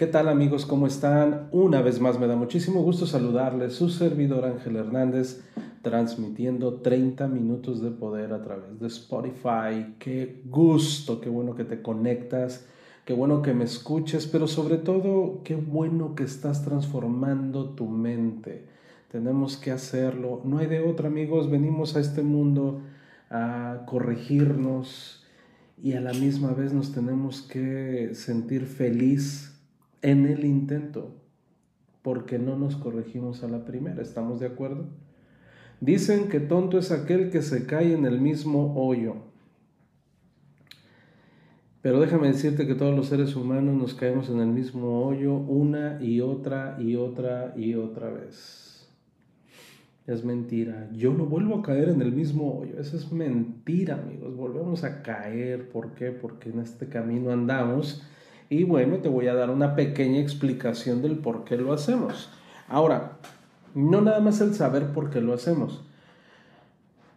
¿Qué tal amigos? ¿Cómo están? Una vez más me da muchísimo gusto saludarles, su servidor Ángel Hernández, transmitiendo 30 minutos de poder a través de Spotify. Qué gusto, qué bueno que te conectas, qué bueno que me escuches, pero sobre todo, qué bueno que estás transformando tu mente. Tenemos que hacerlo, no hay de otra amigos, venimos a este mundo a corregirnos y a la misma vez nos tenemos que sentir feliz en el intento, porque no nos corregimos a la primera, ¿estamos de acuerdo? Dicen que tonto es aquel que se cae en el mismo hoyo. Pero déjame decirte que todos los seres humanos nos caemos en el mismo hoyo una y otra y otra y otra vez. Es mentira. Yo no vuelvo a caer en el mismo hoyo. Eso es mentira, amigos. Volvemos a caer. ¿Por qué? Porque en este camino andamos y bueno, te voy a dar una pequeña explicación del por qué lo hacemos. Ahora, no nada más el saber por qué lo hacemos.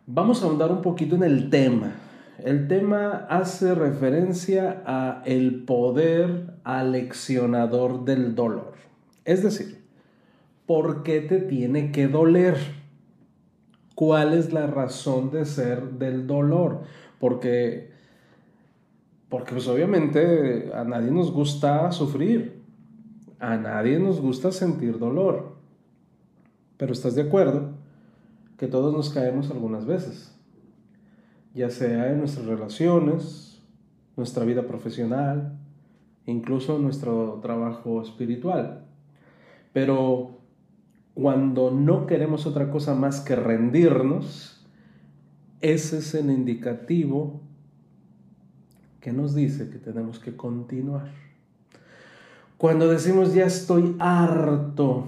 Vamos a ahondar un poquito en el tema. El tema hace referencia a el poder aleccionador del dolor. Es decir, ¿por qué te tiene que doler? ¿Cuál es la razón de ser del dolor? Porque porque pues obviamente a nadie nos gusta sufrir, a nadie nos gusta sentir dolor. Pero estás de acuerdo que todos nos caemos algunas veces, ya sea en nuestras relaciones, nuestra vida profesional, incluso nuestro trabajo espiritual. Pero cuando no queremos otra cosa más que rendirnos, ese es el indicativo que nos dice que tenemos que continuar. Cuando decimos ya estoy harto,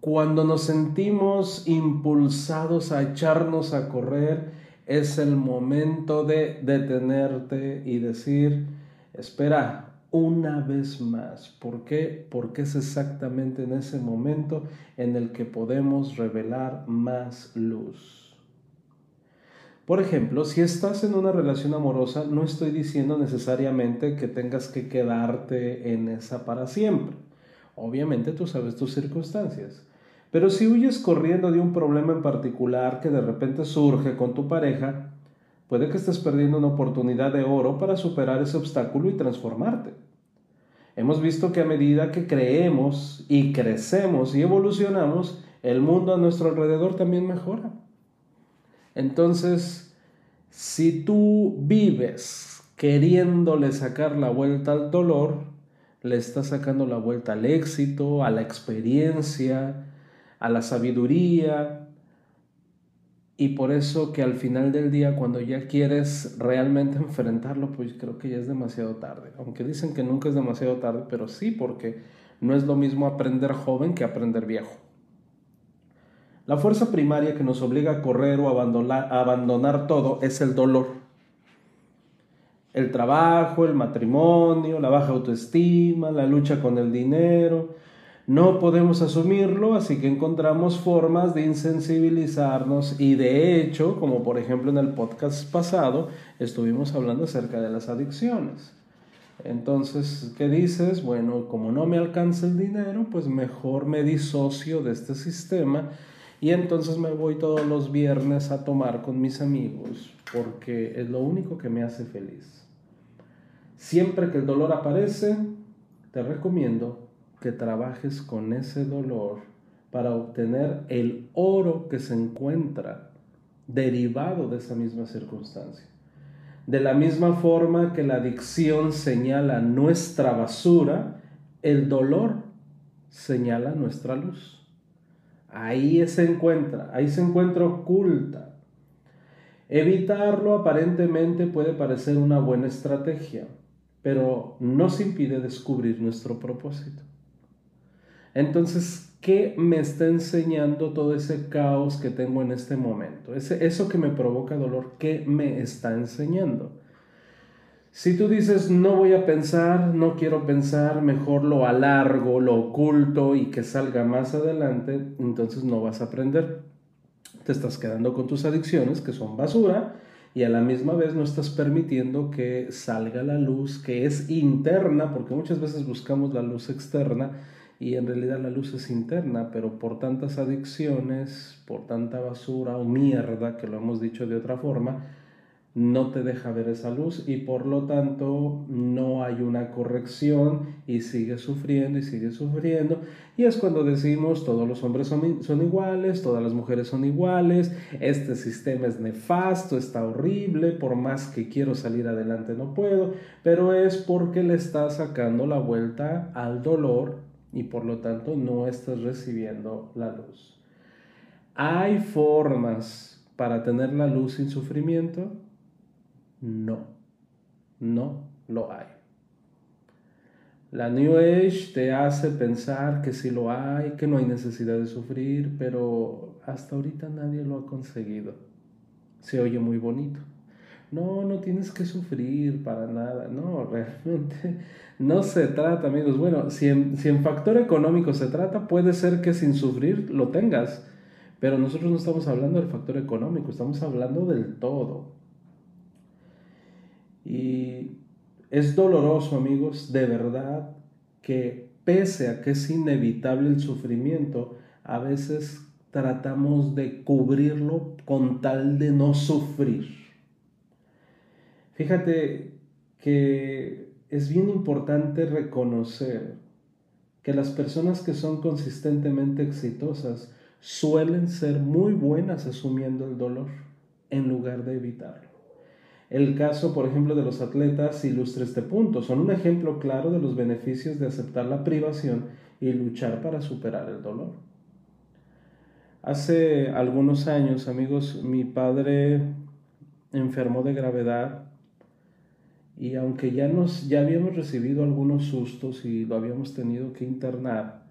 cuando nos sentimos impulsados a echarnos a correr, es el momento de detenerte y decir, espera, una vez más. ¿Por qué? Porque es exactamente en ese momento en el que podemos revelar más luz. Por ejemplo, si estás en una relación amorosa, no estoy diciendo necesariamente que tengas que quedarte en esa para siempre. Obviamente tú sabes tus circunstancias. Pero si huyes corriendo de un problema en particular que de repente surge con tu pareja, puede que estés perdiendo una oportunidad de oro para superar ese obstáculo y transformarte. Hemos visto que a medida que creemos y crecemos y evolucionamos, el mundo a nuestro alrededor también mejora. Entonces, si tú vives queriéndole sacar la vuelta al dolor, le estás sacando la vuelta al éxito, a la experiencia, a la sabiduría. Y por eso que al final del día, cuando ya quieres realmente enfrentarlo, pues creo que ya es demasiado tarde. Aunque dicen que nunca es demasiado tarde, pero sí, porque no es lo mismo aprender joven que aprender viejo. La fuerza primaria que nos obliga a correr o abandonar, a abandonar todo es el dolor. El trabajo, el matrimonio, la baja autoestima, la lucha con el dinero. No podemos asumirlo, así que encontramos formas de insensibilizarnos y de hecho, como por ejemplo en el podcast pasado, estuvimos hablando acerca de las adicciones. Entonces, ¿qué dices? Bueno, como no me alcanza el dinero, pues mejor me disocio de este sistema y entonces me voy todos los viernes a tomar con mis amigos porque es lo único que me hace feliz. Siempre que el dolor aparece, te recomiendo que trabajes con ese dolor para obtener el oro que se encuentra derivado de esa misma circunstancia. De la misma forma que la adicción señala nuestra basura, el dolor señala nuestra luz. Ahí se encuentra, ahí se encuentra oculta. Evitarlo aparentemente puede parecer una buena estrategia, pero nos impide descubrir nuestro propósito. Entonces, ¿qué me está enseñando todo ese caos que tengo en este momento? Ese, eso que me provoca dolor, ¿qué me está enseñando? Si tú dices, no voy a pensar, no quiero pensar, mejor lo alargo, lo oculto y que salga más adelante, entonces no vas a aprender. Te estás quedando con tus adicciones, que son basura, y a la misma vez no estás permitiendo que salga la luz que es interna, porque muchas veces buscamos la luz externa y en realidad la luz es interna, pero por tantas adicciones, por tanta basura o mierda, que lo hemos dicho de otra forma, no te deja ver esa luz y por lo tanto no hay una corrección y sigue sufriendo y sigue sufriendo. Y es cuando decimos todos los hombres son, son, iguales, todas las mujeres son iguales, este sistema es nefasto, está horrible, por más que quiero salir adelante no puedo, pero es porque le está sacando la vuelta al dolor y por lo tanto no estás recibiendo la luz. ¿Hay formas para tener la luz sin sufrimiento? No, no lo hay. La New Age te hace pensar que sí lo hay, que no hay necesidad de sufrir, pero hasta ahorita nadie lo ha conseguido. Se oye muy bonito. No, no tienes que sufrir para nada. No, realmente no se trata, amigos. Bueno, si en, si en factor económico se trata, puede ser que sin sufrir lo tengas. Pero nosotros no estamos hablando del factor económico, estamos hablando del todo. Y es doloroso, amigos, de verdad, que pese a que es inevitable el sufrimiento, a veces tratamos de cubrirlo con tal de no sufrir. Fíjate que es bien importante reconocer que las personas que son consistentemente exitosas suelen ser muy buenas asumiendo el dolor en lugar de evitarlo. El caso, por ejemplo, de los atletas ilustra este punto. Son un ejemplo claro de los beneficios de aceptar la privación y luchar para superar el dolor. Hace algunos años, amigos, mi padre enfermó de gravedad y aunque ya, nos, ya habíamos recibido algunos sustos y lo habíamos tenido que internar,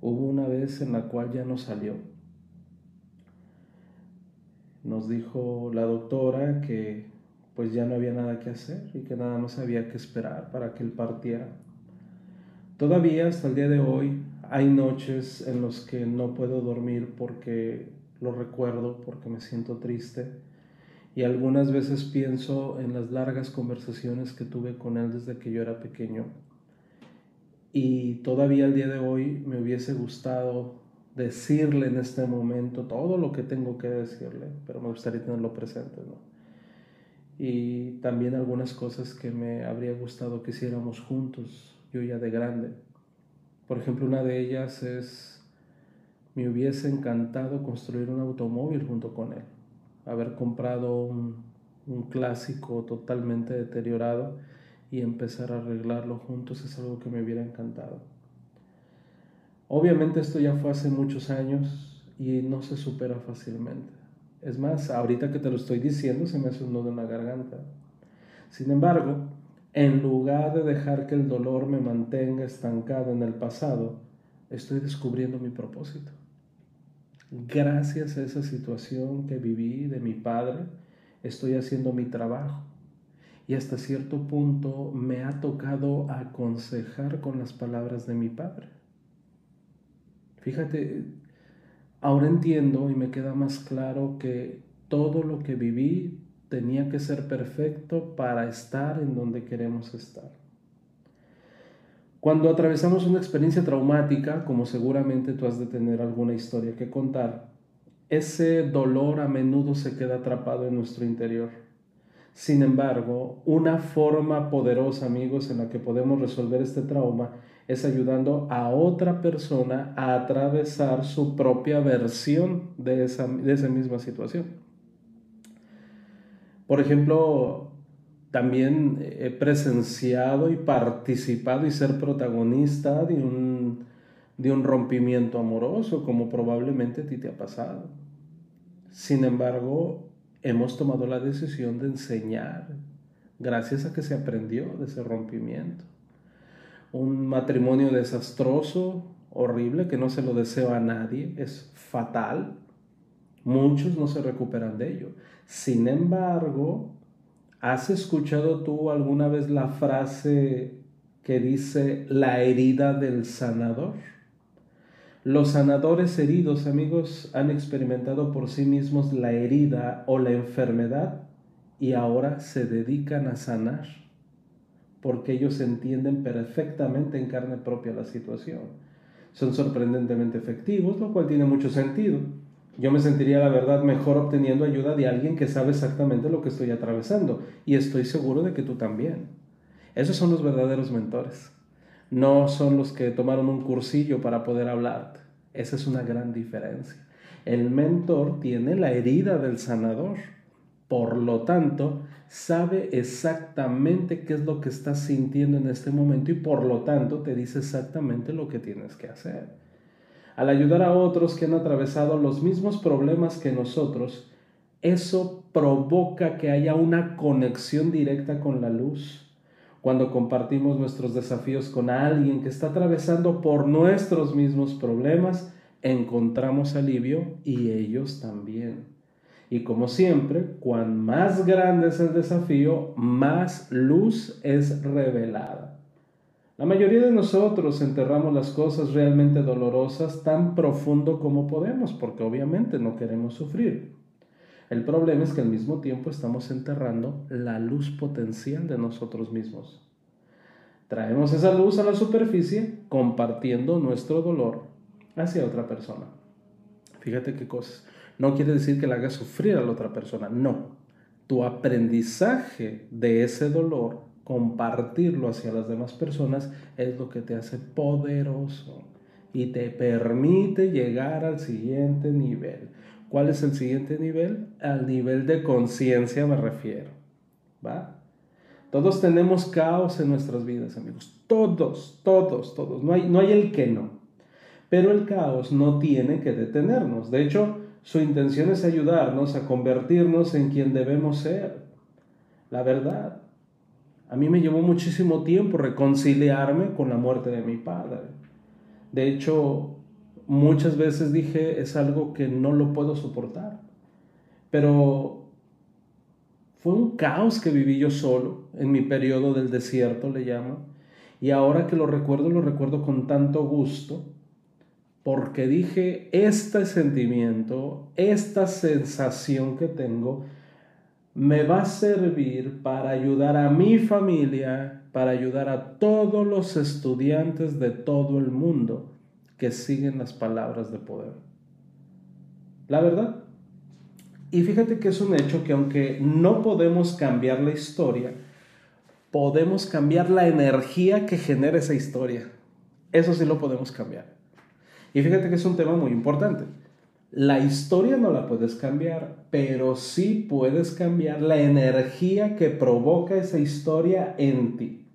hubo una vez en la cual ya no salió. Nos dijo la doctora que pues ya no había nada que hacer y que nada más había que esperar para que él partiera. Todavía hasta el día de hoy hay noches en las que no puedo dormir porque lo recuerdo, porque me siento triste y algunas veces pienso en las largas conversaciones que tuve con él desde que yo era pequeño y todavía el día de hoy me hubiese gustado decirle en este momento todo lo que tengo que decirle, pero me gustaría tenerlo presente, ¿no? Y también algunas cosas que me habría gustado que hiciéramos juntos, yo ya de grande. Por ejemplo, una de ellas es, me hubiese encantado construir un automóvil junto con él, haber comprado un, un clásico totalmente deteriorado y empezar a arreglarlo juntos es algo que me hubiera encantado. Obviamente esto ya fue hace muchos años y no se supera fácilmente. Es más, ahorita que te lo estoy diciendo se me hace un nudo en la garganta. Sin embargo, en lugar de dejar que el dolor me mantenga estancado en el pasado, estoy descubriendo mi propósito. Gracias a esa situación que viví de mi padre, estoy haciendo mi trabajo. Y hasta cierto punto me ha tocado aconsejar con las palabras de mi padre. Fíjate, Ahora entiendo y me queda más claro que todo lo que viví tenía que ser perfecto para estar en donde queremos estar. Cuando atravesamos una experiencia traumática, como seguramente tú has de tener alguna historia que contar, ese dolor a menudo se queda atrapado en nuestro interior. Sin embargo, una forma poderosa, amigos, en la que podemos resolver este trauma es ayudando a otra persona a atravesar su propia versión de esa, de esa misma situación. Por ejemplo, también he presenciado y participado y ser protagonista de un, de un rompimiento amoroso, como probablemente a ti te ha pasado. Sin embargo, hemos tomado la decisión de enseñar, gracias a que se aprendió de ese rompimiento. Un matrimonio desastroso, horrible, que no se lo deseo a nadie, es fatal. Muchos no se recuperan de ello. Sin embargo, ¿has escuchado tú alguna vez la frase que dice la herida del sanador? Los sanadores heridos, amigos, han experimentado por sí mismos la herida o la enfermedad y ahora se dedican a sanar porque ellos entienden perfectamente en carne propia la situación. Son sorprendentemente efectivos, lo cual tiene mucho sentido. Yo me sentiría, la verdad, mejor obteniendo ayuda de alguien que sabe exactamente lo que estoy atravesando y estoy seguro de que tú también. Esos son los verdaderos mentores no son los que tomaron un cursillo para poder hablarte. Esa es una gran diferencia. El mentor tiene la herida del sanador. Por lo tanto, sabe exactamente qué es lo que estás sintiendo en este momento y por lo tanto te dice exactamente lo que tienes que hacer. Al ayudar a otros que han atravesado los mismos problemas que nosotros, eso provoca que haya una conexión directa con la luz cuando compartimos nuestros desafíos con alguien que está atravesando por nuestros mismos problemas, encontramos alivio y ellos también. Y como siempre, cuan más grande es el desafío, más luz es revelada. La mayoría de nosotros enterramos las cosas realmente dolorosas tan profundo como podemos, porque obviamente no queremos sufrir. El problema es que al mismo tiempo estamos enterrando la luz potencial de nosotros mismos. Traemos esa luz a la superficie compartiendo nuestro dolor hacia otra persona. Fíjate qué cosas. No quiere decir que la hagas sufrir a la otra persona, no. Tu aprendizaje de ese dolor, compartirlo hacia las demás personas, es lo que te hace poderoso y te permite llegar al siguiente nivel. ¿Cuál es el siguiente nivel? Al nivel de conciencia me refiero. ¿Va? Todos tenemos caos en nuestras vidas, amigos. Todos, todos, todos. No hay, no hay el que no. Pero el caos no tiene que detenernos. De hecho, su intención es ayudarnos a convertirnos en quien debemos ser. La verdad. A mí me llevó muchísimo tiempo reconciliarme con la muerte de mi padre. De hecho, muchas veces dije, es algo que no lo puedo soportar. Pero fue un caos que viví yo solo en mi periodo del desierto, le llamo. Y ahora que lo recuerdo, lo recuerdo con tanto gusto, porque dije, este sentimiento, esta sensación que tengo, me va a servir para ayudar a mi familia, para ayudar a todos los estudiantes de todo el mundo que siguen las palabras de poder. La verdad. Y fíjate que es un hecho que aunque no podemos cambiar la historia, podemos cambiar la energía que genera esa historia. Eso sí lo podemos cambiar. Y fíjate que es un tema muy importante. La historia no la puedes cambiar, pero sí puedes cambiar la energía que provoca esa historia en ti.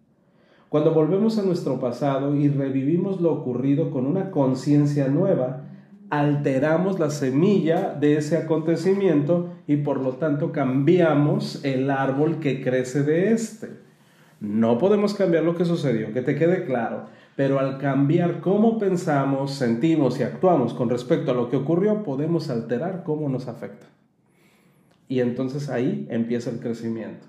Cuando volvemos a nuestro pasado y revivimos lo ocurrido con una conciencia nueva, alteramos la semilla de ese acontecimiento y por lo tanto cambiamos el árbol que crece de este. No podemos cambiar lo que sucedió, que te quede claro, pero al cambiar cómo pensamos, sentimos y actuamos con respecto a lo que ocurrió, podemos alterar cómo nos afecta. Y entonces ahí empieza el crecimiento.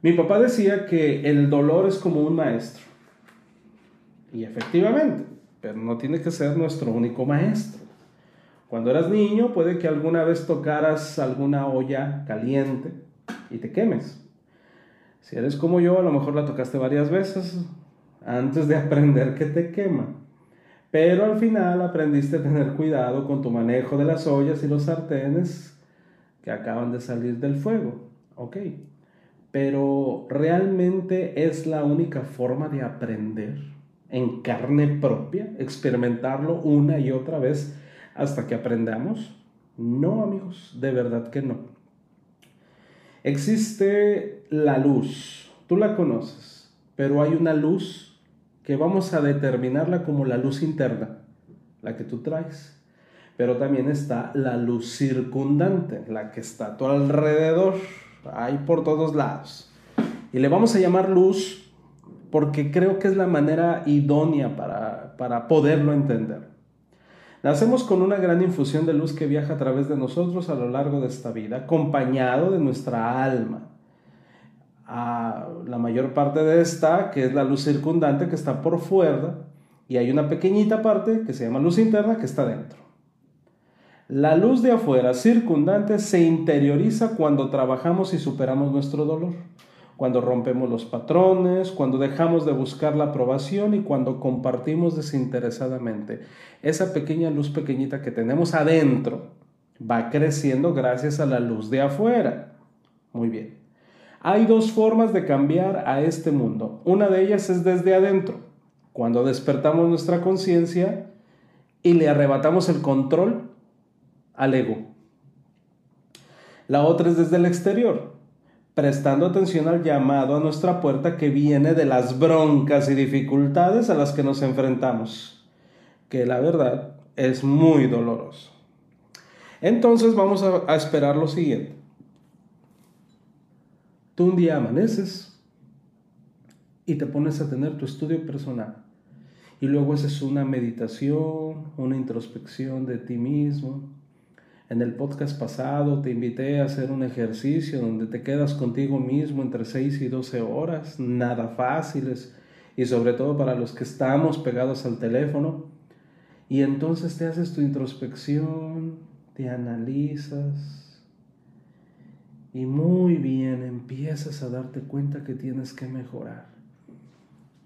Mi papá decía que el dolor es como un maestro. Y efectivamente, pero no tiene que ser nuestro único maestro. Cuando eras niño puede que alguna vez tocaras alguna olla caliente y te quemes. Si eres como yo, a lo mejor la tocaste varias veces antes de aprender que te quema. Pero al final aprendiste a tener cuidado con tu manejo de las ollas y los sartenes que acaban de salir del fuego. Ok pero realmente es la única forma de aprender en carne propia, experimentarlo una y otra vez hasta que aprendamos. No, amigos, de verdad que no. Existe la luz, tú la conoces, pero hay una luz que vamos a determinarla como la luz interna, la que tú traes. Pero también está la luz circundante, la que está a tu alrededor hay por todos lados. Y le vamos a llamar luz porque creo que es la manera idónea para, para poderlo entender. Nacemos con una gran infusión de luz que viaja a través de nosotros a lo largo de esta vida, acompañado de nuestra alma. A la mayor parte de esta, que es la luz circundante que está por fuera, y hay una pequeñita parte que se llama luz interna que está dentro. La luz de afuera circundante se interioriza cuando trabajamos y superamos nuestro dolor cuando rompemos los patrones, cuando dejamos de buscar la aprobación y cuando compartimos desinteresadamente. Esa pequeña luz pequeñita que tenemos adentro va creciendo gracias a la luz de afuera. Muy bien. Hay dos formas de cambiar a este mundo. Una de ellas es desde adentro, cuando despertamos nuestra conciencia y le arrebatamos el control al ego. La otra es desde el exterior, prestando atención al llamado a nuestra puerta que viene de las broncas y dificultades a las que nos enfrentamos, que la verdad es muy doloroso. Entonces vamos a, esperar lo siguiente. Tú un día amaneces y te pones a tener tu estudio personal. Y luego haces una meditación, una introspección de ti mismo, en el podcast pasado te invité a hacer un ejercicio donde te quedas contigo mismo entre 6 y 12 horas, nada fáciles, y sobre todo para los que estamos pegados al teléfono. Y entonces te haces tu introspección, te analizas y muy bien empiezas a darte cuenta que tienes que mejorar.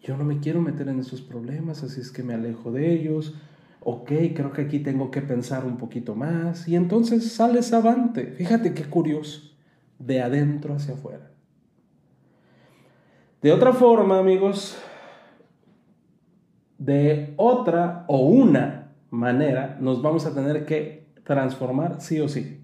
Yo no me quiero meter en esos problemas, así es que me alejo de ellos ok, creo que aquí tengo que pensar un poquito más. Y entonces sales avante. Fíjate qué curioso, de adentro hacia afuera. De otra forma, amigos, de otra o una manera nos vamos a tener que transformar sí o sí.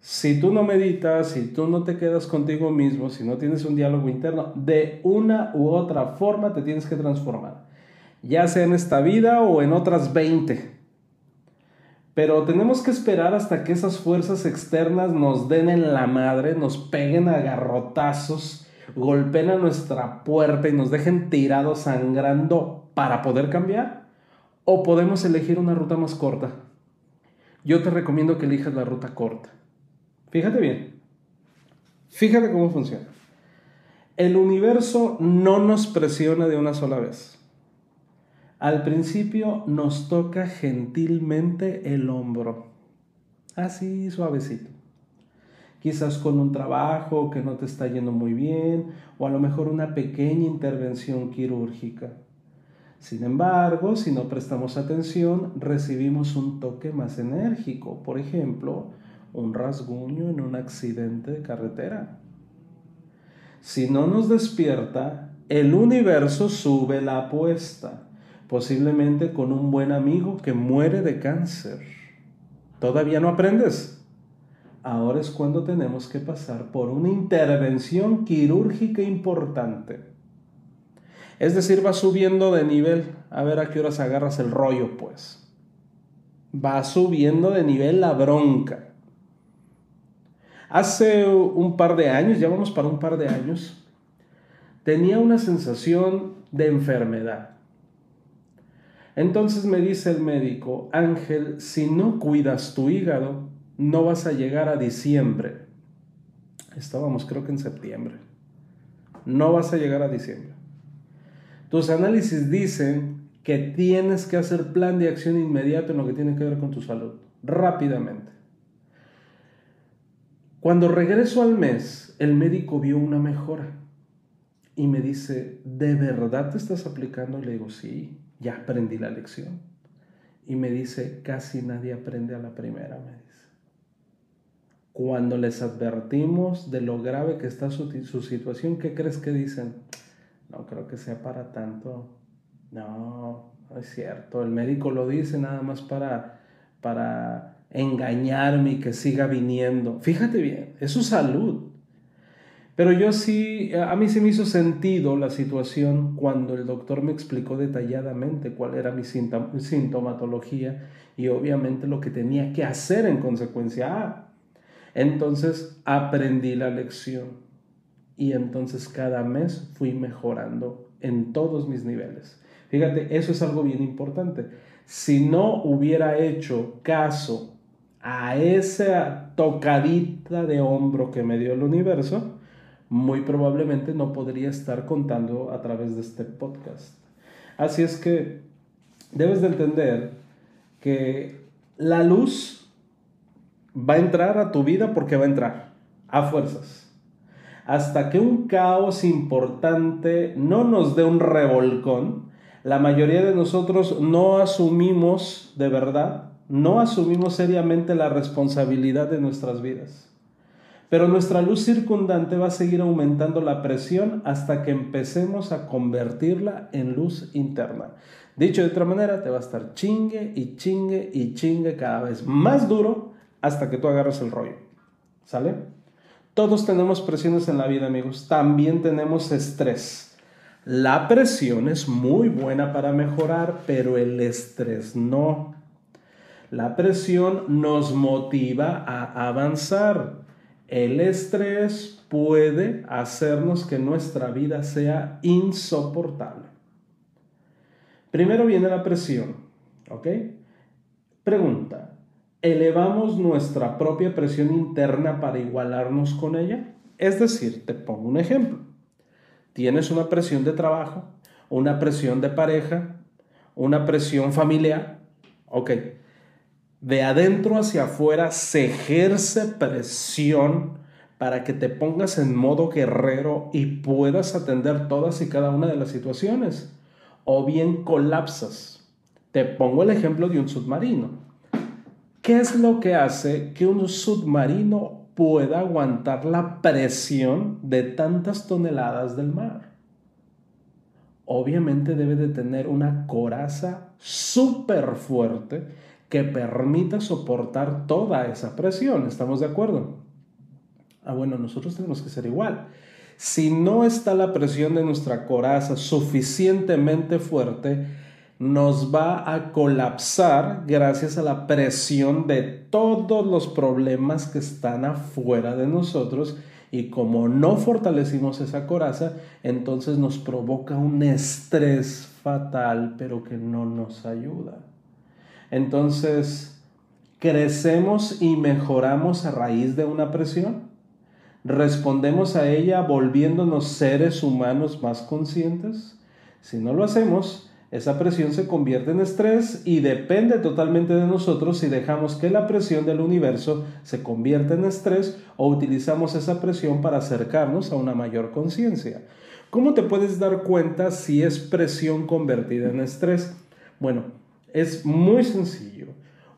Si tú no meditas, si tú no te quedas contigo mismo, si no tienes un diálogo interno, de una u otra forma te tienes que transformar ya sea en esta vida o en otras 20. Pero tenemos que esperar hasta que esas fuerzas externas nos den en la madre, nos peguen a garrotazos, golpeen a nuestra puerta y nos dejen tirados sangrando para poder cambiar. O podemos elegir una ruta más corta. Yo te recomiendo que elijas la ruta corta. Fíjate bien. Fíjate cómo funciona. El universo no nos presiona de una sola vez. Al principio nos toca gentilmente el hombro, así suavecito. Quizás con un trabajo que no te está yendo muy bien o a lo mejor una pequeña intervención quirúrgica. Sin embargo, si no prestamos atención, recibimos un toque más enérgico, por ejemplo, un rasguño en un accidente de carretera. Si no nos despierta, el universo sube la apuesta posiblemente con un buen amigo que muere de cáncer. ¿Todavía no aprendes? Ahora es cuando tenemos que pasar por una intervención quirúrgica importante. Es decir, va subiendo de nivel. A ver a qué horas agarras el rollo, pues. Va subiendo de nivel la bronca. Hace un par de años, ya vamos para un par de años, tenía una sensación de enfermedad. Entonces me dice el médico, Ángel, si no cuidas tu hígado, no vas a llegar a diciembre. Estábamos creo que en septiembre. No vas a llegar a diciembre. Tus análisis dicen que tienes que hacer plan de acción inmediato en lo que tiene que ver con tu salud, rápidamente. Cuando regreso al mes, el médico vio una mejora y me dice, ¿de verdad te estás aplicando? Le digo, sí ya aprendí la lección. Y me dice, casi nadie aprende a la primera, me dice. Cuando les advertimos de lo grave que está su, situación, ¿qué crees que dicen? No creo que sea para tanto. No, no es cierto. El médico lo dice nada más para, para engañarme y que siga viniendo. Fíjate bien, es su salud. Pero yo sí, a mí se me hizo sentido la situación cuando el doctor me explicó detalladamente cuál era mi sintomatología y obviamente lo que tenía que hacer en consecuencia. Entonces aprendí la lección y entonces cada mes fui mejorando en todos mis niveles. Fíjate, eso es algo bien importante. Si no hubiera hecho caso a esa tocadita de hombro que me dio el universo, muy probablemente no podría estar contando a través de este podcast. Así es que debes de entender que la luz va a entrar a tu vida porque va a entrar, a fuerzas hasta que un caos importante no nos dé un revolcón, la mayoría de nosotros no asumimos de verdad, no asumimos seriamente la responsabilidad de nuestras vidas. Pero nuestra luz circundante va a seguir aumentando la presión hasta que empecemos a convertirla en luz interna. Dicho de otra manera, te va a estar chingue y chingue y chingue cada vez más duro hasta que tú agarres el rollo. ¿Sale? Todos tenemos presiones en la vida, amigos. También tenemos estrés. La presión es muy buena para mejorar, pero el estrés no. La presión nos motiva a avanzar. El estrés puede hacernos que nuestra vida sea insoportable. Primero viene la presión, ¿ok? Pregunta, elevamos nuestra propia presión interna para igualarnos con ella. Es decir, te pongo un ejemplo. Tienes una presión de trabajo, una presión de pareja, una presión familiar. Ok. De adentro hacia afuera se ejerce presión para que te pongas en modo guerrero y puedas atender todas y cada una de las situaciones. O bien colapsas. Te pongo el ejemplo de un submarino ¿Qué es lo que hace que un submarino pueda aguantar la presión de tantas toneladas del mar? Obviamente debe de tener una coraza súper fuerte que permita soportar toda esa presión. ¿Estamos de acuerdo? Ah, bueno, nosotros tenemos que ser igual. Si no está la presión de nuestra coraza suficientemente fuerte, nos va a colapsar gracias a la presión de todos los problemas que están afuera de nosotros y como no fortalecimos esa coraza, entonces nos provoca un estrés fatal, pero que no nos ayuda. Entonces, ¿crecemos y mejoramos a raíz de una presión? ¿Respondemos a ella volviéndonos seres humanos más conscientes? Si no lo hacemos, esa presión se convierte en estrés y depende totalmente de nosotros si dejamos que la presión del universo se convierta en estrés o utilizamos esa presión para acercarnos a una mayor conciencia. ¿Cómo te puedes dar cuenta si es presión convertida en estrés? Bueno, es muy sencillo.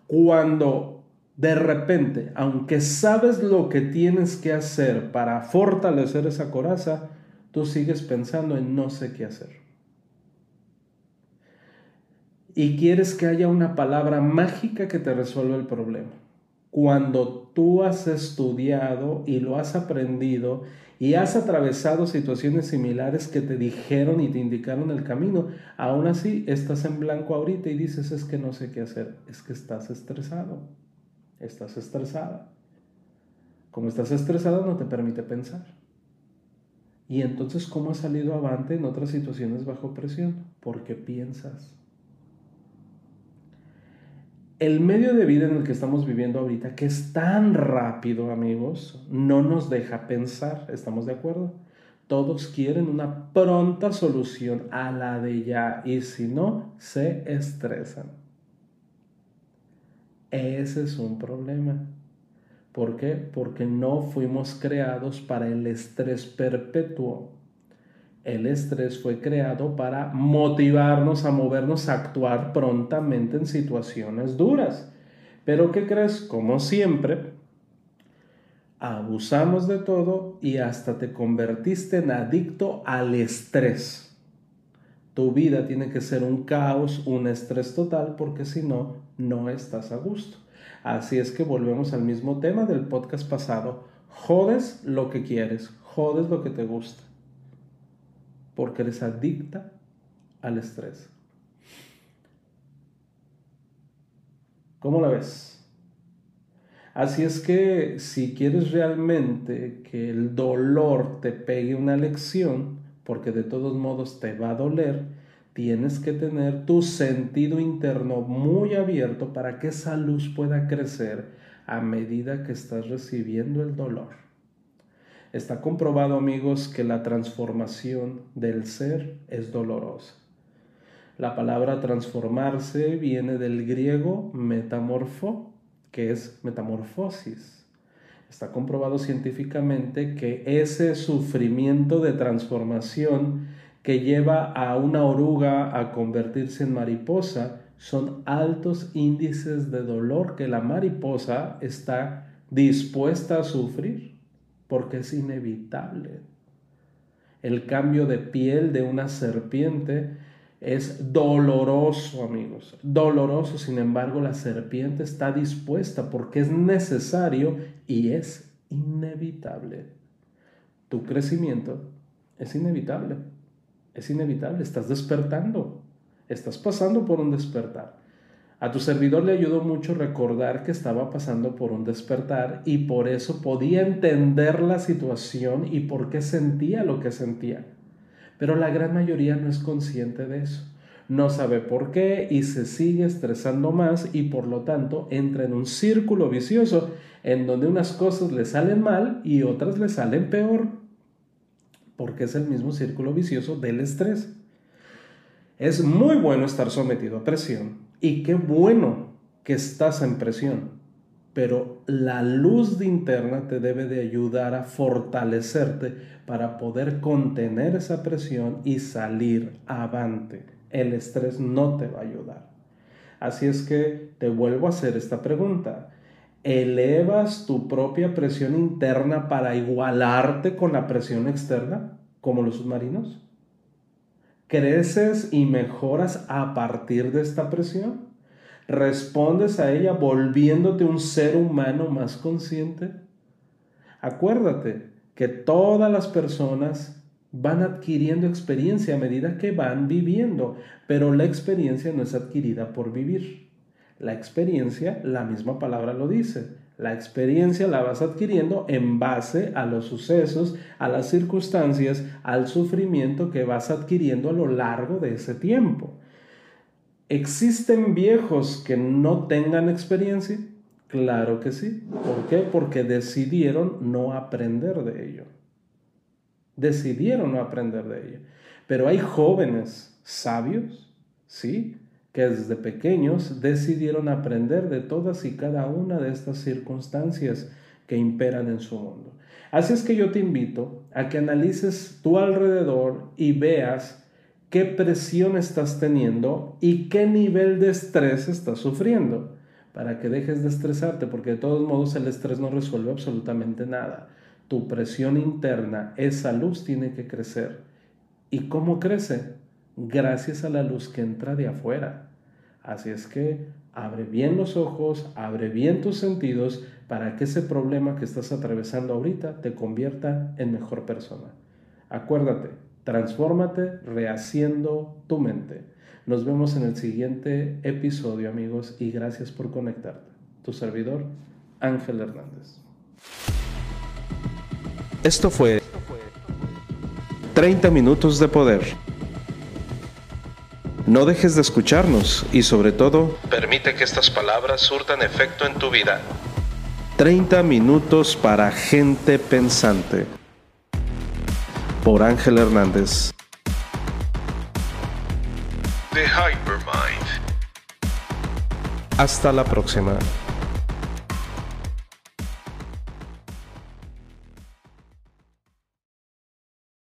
Cuando de repente, aunque sabes lo que tienes que hacer para fortalecer esa coraza, tú sigues pensando en no sé qué hacer y quieres que haya una palabra mágica que te resuelva el problema. Cuando tú has estudiado y lo has aprendido y has atravesado situaciones similares que te dijeron y te indicaron el camino, aún así estás en blanco ahorita y dices es que no sé qué hacer, es que estás estresado, estás estresada. Como estás estresado no te permite pensar. Y entonces, ¿cómo has salido avante en otras situaciones bajo presión? Porque piensas el medio de vida en el que estamos viviendo ahorita, que es tan rápido, amigos, no nos deja pensar, ¿estamos de acuerdo? Todos quieren una pronta solución a la de ya y si no, se estresan. Ese es un problema. ¿Por qué? Porque no fuimos creados para el estrés perpetuo. El estrés fue creado para motivarnos a movernos a actuar prontamente en situaciones duras. Pero ¿qué crees? Como siempre, abusamos de todo y hasta te convertiste en adicto al estrés. Tu vida tiene que ser un caos, un estrés total, porque si no, no estás a gusto. Así es que volvemos al mismo tema del podcast pasado. Jodes lo que quieres, jodes lo que te gusta porque eres adicta al estrés. ¿Cómo la ves? Así es que si quieres realmente que el dolor te pegue una lección, porque de todos modos te va a doler, tienes que tener tu sentido interno muy abierto para que esa luz pueda crecer a medida que estás recibiendo el dolor. Está comprobado amigos que la transformación del ser es dolorosa. La palabra transformarse viene del griego metamorfo, que es metamorfosis. Está comprobado científicamente que ese sufrimiento de transformación que lleva a una oruga a convertirse en mariposa son altos índices de dolor que la mariposa está dispuesta a sufrir porque es inevitable. El cambio de piel de una serpiente es doloroso, amigos, doloroso. Sin embargo, la serpiente está dispuesta porque es necesario y es inevitable. Tu crecimiento es inevitable, es inevitable, estás despertando, estás pasando por un despertar. A tu servidor le ayudó mucho recordar que estaba pasando por un despertar y por eso podía entender la situación y por qué sentía lo que sentía. Pero la gran mayoría no es consciente de eso. No sabe por qué y se sigue estresando más y por lo tanto entra en un círculo vicioso en donde unas cosas le salen mal y otras le salen peor. Porque es el mismo círculo vicioso del estrés. Es muy bueno estar sometido a presión y qué bueno que estás en presión pero la luz de interna te debe de ayudar a fortalecerte para poder contener esa presión y salir avante. El estrés no te va a ayudar. Así es que te vuelvo a hacer esta pregunta. ¿Elevas tu propia presión interna para igualarte con la presión externa, como los submarinos? ¿Creces y mejoras a partir de esta presión? respondes a ella volviéndote un ser humano más consciente? Acuérdate que todas las personas van adquiriendo experiencia a medida que van viviendo, pero la experiencia no es adquirida por vivir. La experiencia, la misma palabra lo dice, la experiencia la vas adquiriendo en base a los sucesos, a las circunstancias, al sufrimiento que vas adquiriendo a lo largo de ese tiempo. ¿Existen viejos que no tengan experiencia? Claro que sí. ¿Por qué? Porque decidieron no aprender de ello. Decidieron no aprender de ello. Pero hay jóvenes sabios, ¿sí? Que desde pequeños decidieron aprender de todas y cada una de estas circunstancias que imperan en su mundo. Así es que yo te invito a que analices tu alrededor y veas qué presión estás teniendo y qué nivel de estrés estás sufriendo para que dejes de estresarte, porque de todos modos el estrés no resuelve absolutamente nada. Tu presión interna, esa luz tiene que crecer. ¿Y cómo crece? Gracias a la luz que entra de afuera. Así es que abre bien los ojos, abre bien tus sentidos para que ese problema que estás atravesando ahorita te convierta en mejor persona. Acuérdate, Transfórmate rehaciendo tu mente. Nos vemos en el siguiente episodio, amigos, y gracias por conectarte. Tu servidor, Ángel Hernández. Esto fue 30 minutos de poder. No dejes de escucharnos y sobre todo, permite que estas palabras surtan efecto en tu vida. 30 minutos para gente pensante por Ángel Hernández. The Hypermind. Hasta la próxima.